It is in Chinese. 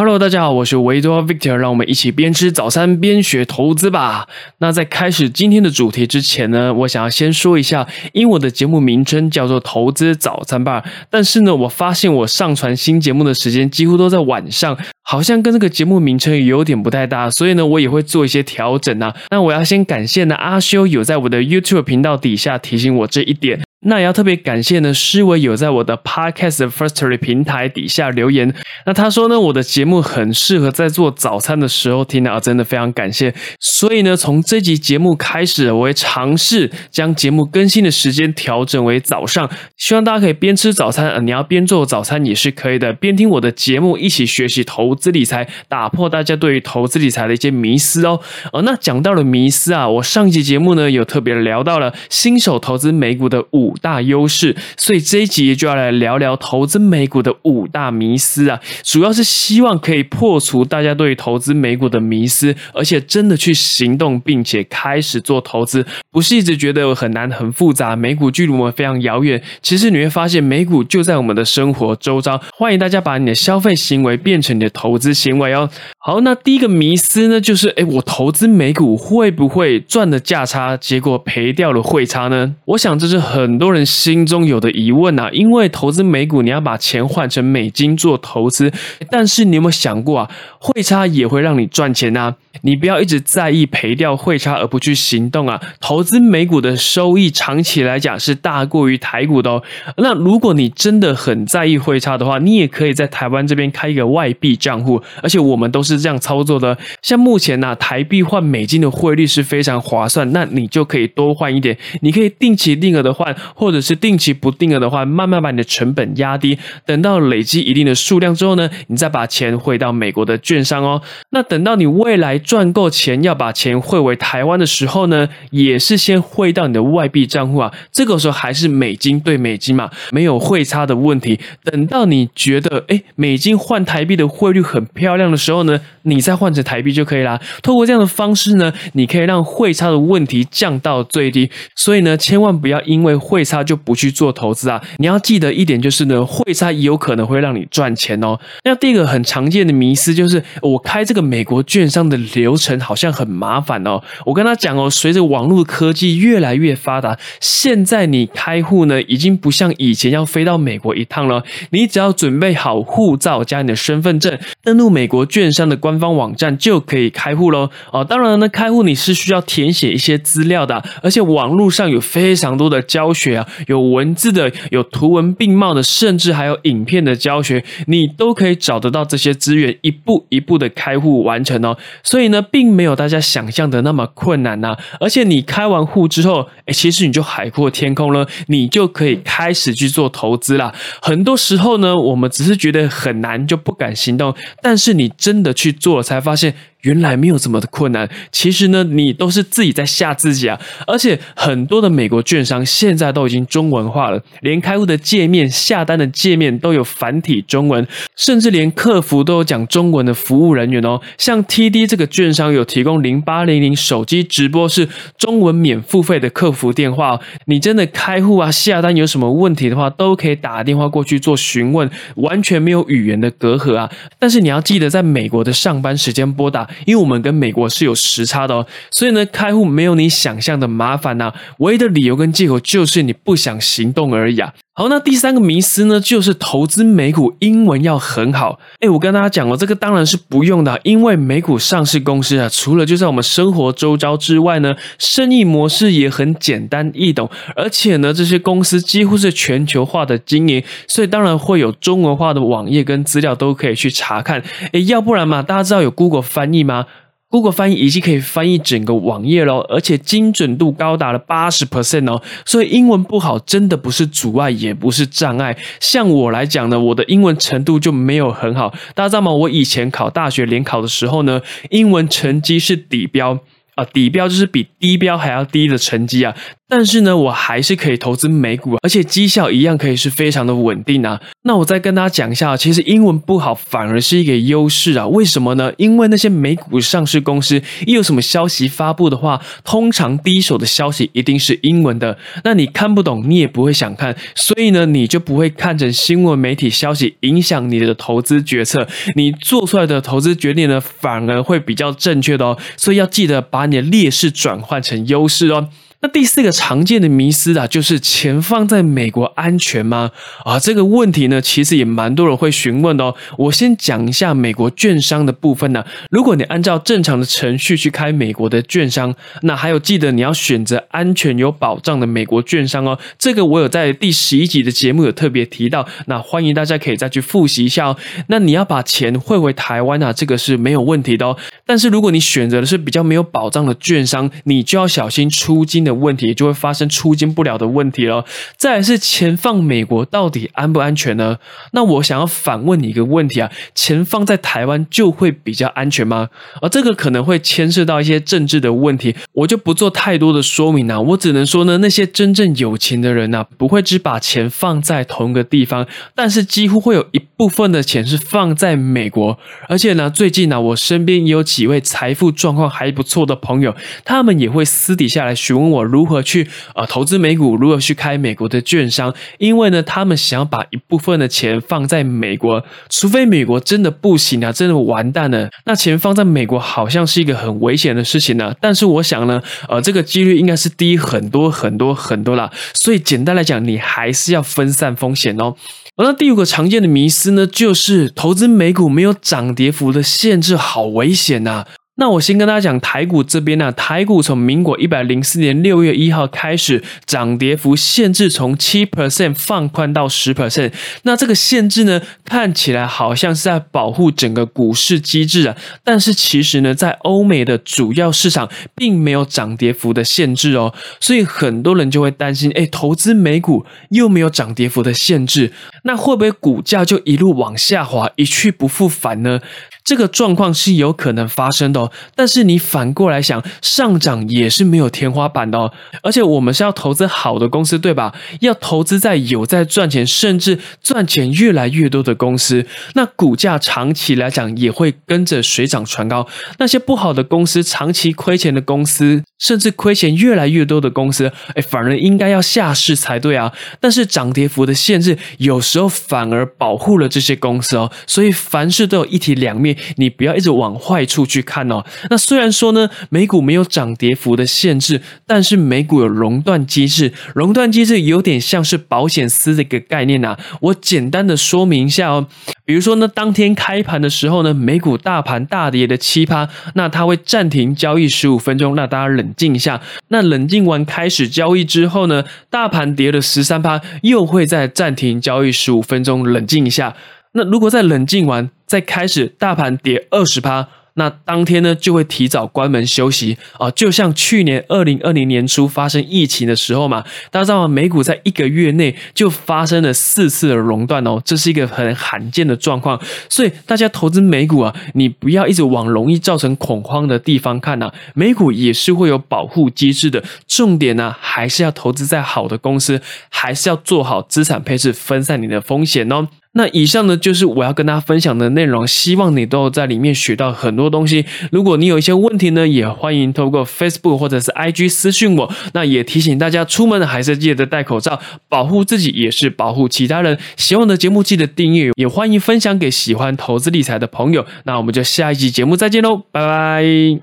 Hello，大家好，我是维多 Victor，让我们一起边吃早餐边学投资吧。那在开始今天的主题之前呢，我想要先说一下，因为我的节目名称叫做投资早餐吧，但是呢，我发现我上传新节目的时间几乎都在晚上，好像跟这个节目名称有点不太搭，所以呢，我也会做一些调整啊。那我要先感谢呢，阿修有在我的 YouTube 频道底下提醒我这一点。那也要特别感谢呢，诗伟有在我的 Podcast Firstory 平台底下留言。那他说呢，我的节目很适合在做早餐的时候听啊，真的非常感谢。所以呢，从这集节目开始，我会尝试将节目更新的时间调整为早上，希望大家可以边吃早餐，呃，你要边做早餐也是可以的，边听我的节目一起学习投资理财，打破大家对于投资理财的一些迷思哦。哦，那讲到了迷思啊，我上一集节目呢有特别聊到了新手投资美股的五。五大优势，所以这一集就要来聊聊投资美股的五大迷思啊，主要是希望可以破除大家对投资美股的迷思，而且真的去行动，并且开始做投资，不是一直觉得很难很复杂，美股距离我们非常遥远。其实你会发现，美股就在我们的生活周遭。欢迎大家把你的消费行为变成你的投资行为哦。好，那第一个迷思呢，就是哎，我投资美股会不会赚的价差，结果赔掉了汇差呢？我想这是很。多人心中有的疑问啊，因为投资美股，你要把钱换成美金做投资，但是你有没有想过啊，汇差也会让你赚钱啊？你不要一直在意赔掉汇差而不去行动啊！投资美股的收益长期来讲是大过于台股的哦。那如果你真的很在意汇差的话，你也可以在台湾这边开一个外币账户，而且我们都是这样操作的。像目前呢，台币换美金的汇率是非常划算，那你就可以多换一点。你可以定期定额的换，或者是定期不定额的话，慢慢把你的成本压低。等到累积一定的数量之后呢，你再把钱汇到美国的券商哦。那等到你未来。赚够钱要把钱汇回台湾的时候呢，也是先汇到你的外币账户啊。这个时候还是美金兑美金嘛，没有汇差的问题。等到你觉得哎，美金换台币的汇率很漂亮的时候呢，你再换成台币就可以啦。透过这样的方式呢，你可以让汇差的问题降到最低。所以呢，千万不要因为汇差就不去做投资啊。你要记得一点就是呢，汇差有可能会让你赚钱哦。那第一个很常见的迷思就是，我开这个美国券商的。流程好像很麻烦哦。我跟他讲哦，随着网络科技越来越发达，现在你开户呢，已经不像以前要飞到美国一趟了。你只要准备好护照加你的身份证，登录美国券商的官方网站就可以开户喽。哦，当然呢，开户你是需要填写一些资料的，而且网络上有非常多的教学啊，有文字的，有图文并茂的，甚至还有影片的教学，你都可以找得到这些资源，一步一步的开户完成哦。所以。所以呢，并没有大家想象的那么困难呐。而且你开完户之后，哎，其实你就海阔天空了，你就可以开始去做投资啦。很多时候呢，我们只是觉得很难，就不敢行动。但是你真的去做了，才发现。原来没有这么的困难，其实呢，你都是自己在吓自己啊！而且很多的美国券商现在都已经中文化了，连开户的界面、下单的界面都有繁体中文，甚至连客服都有讲中文的服务人员哦。像 TD 这个券商有提供零八零零手机直播是中文免付费的客服电话，你真的开户啊、下单有什么问题的话，都可以打电话过去做询问，完全没有语言的隔阂啊！但是你要记得，在美国的上班时间拨打。因为我们跟美国是有时差的哦，所以呢，开户没有你想象的麻烦呐。唯一的理由跟借口就是你不想行动而已啊。好，那第三个迷思呢，就是投资美股英文要很好。哎，我跟大家讲哦，这个当然是不用的，因为美股上市公司啊，除了就在我们生活周遭之外呢，生意模式也很简单易懂，而且呢，这些公司几乎是全球化的经营，所以当然会有中文化的网页跟资料都可以去查看。哎，要不然嘛，大家知道有 Google 翻译吗？Google 翻译已经可以翻译整个网页喽，而且精准度高达了八十 percent 哦，所以英文不好真的不是阻碍，也不是障碍。像我来讲呢，我的英文程度就没有很好，大家知道吗？我以前考大学联考的时候呢，英文成绩是底标。啊，底标就是比低标还要低的成绩啊！但是呢，我还是可以投资美股，而且绩效一样可以是非常的稳定啊！那我再跟大家讲一下，其实英文不好反而是一个优势啊。为什么呢？因为那些美股上市公司一有什么消息发布的话，通常第一手的消息一定是英文的。那你看不懂，你也不会想看，所以呢，你就不会看成新闻媒体消息影响你的投资决策。你做出来的投资决定呢，反而会比较正确的哦。所以要记得把你的劣势转换成优势哦。那第四个常见的迷思啊，就是钱放在美国安全吗？啊，这个问题呢，其实也蛮多人会询问的哦。我先讲一下美国券商的部分呢。如果你按照正常的程序去开美国的券商，那还有记得你要选择安全有保障的美国券商哦。这个我有在第十一集的节目有特别提到，那欢迎大家可以再去复习一下哦。那你要把钱汇回台湾啊，这个是没有问题的哦。但是如果你选择的是比较没有保障的券商，你就要小心出金的。的问题就会发生出金不了的问题了。再来是钱放美国到底安不安全呢？那我想要反问你一个问题啊：钱放在台湾就会比较安全吗？而这个可能会牵涉到一些政治的问题，我就不做太多的说明啊。我只能说呢，那些真正有钱的人呢，不会只把钱放在同一个地方，但是几乎会有一部分的钱是放在美国。而且呢，最近呢，我身边也有几位财富状况还不错的朋友，他们也会私底下来询问我。如何去呃投资美股？如何去开美国的券商？因为呢，他们想要把一部分的钱放在美国，除非美国真的不行啊，真的完蛋了，那钱放在美国好像是一个很危险的事情呢。但是我想呢，呃，这个几率应该是低很多很多很多啦。所以简单来讲，你还是要分散风险哦。那第五个常见的迷思呢，就是投资美股没有涨跌幅的限制，好危险呐。那我先跟大家讲台股这边呢，台股从民国一百零四年六月一号开始，涨跌幅限制从七 percent 放宽到十 percent。那这个限制呢，看起来好像是在保护整个股市机制啊，但是其实呢，在欧美的主要市场并没有涨跌幅的限制哦，所以很多人就会担心，哎，投资美股又没有涨跌幅的限制，那会不会股价就一路往下滑，一去不复返呢？这个状况是有可能发生的，但是你反过来想，上涨也是没有天花板的哦。而且我们是要投资好的公司，对吧？要投资在有在赚钱，甚至赚钱越来越多的公司，那股价长期来讲也会跟着水涨船高。那些不好的公司，长期亏钱的公司。甚至亏钱越来越多的公司，哎，反而应该要下市才对啊！但是涨跌幅的限制有时候反而保护了这些公司哦。所以凡事都有一体两面，你不要一直往坏处去看哦。那虽然说呢，美股没有涨跌幅的限制，但是美股有熔断机制，熔断机制有点像是保险丝的一个概念呐。我简单的说明一下哦。比如说呢，当天开盘的时候呢，美股大盘大跌的七趴，那它会暂停交易十五分钟，让大家冷静一下。那冷静完开始交易之后呢，大盘跌了十三趴，又会再暂停交易十五分钟，冷静一下。那如果再冷静完再开始，大盘跌二十趴。那当天呢，就会提早关门休息啊，就像去年二零二零年初发生疫情的时候嘛，大家知道吗？美股在一个月内就发生了四次的熔断哦，这是一个很罕见的状况。所以大家投资美股啊，你不要一直往容易造成恐慌的地方看呐，美股也是会有保护机制的。重点呢，还是要投资在好的公司，还是要做好资产配置，分散你的风险哦。那以上呢，就是我要跟大家分享的内容，希望你都在里面学到很多东西。如果你有一些问题呢，也欢迎透过 Facebook 或者是 IG 私讯我。那也提醒大家，出门还是记得戴口罩，保护自己也是保护其他人。喜欢的节目记得订阅，也欢迎分享给喜欢投资理财的朋友。那我们就下一集节目再见喽，拜拜。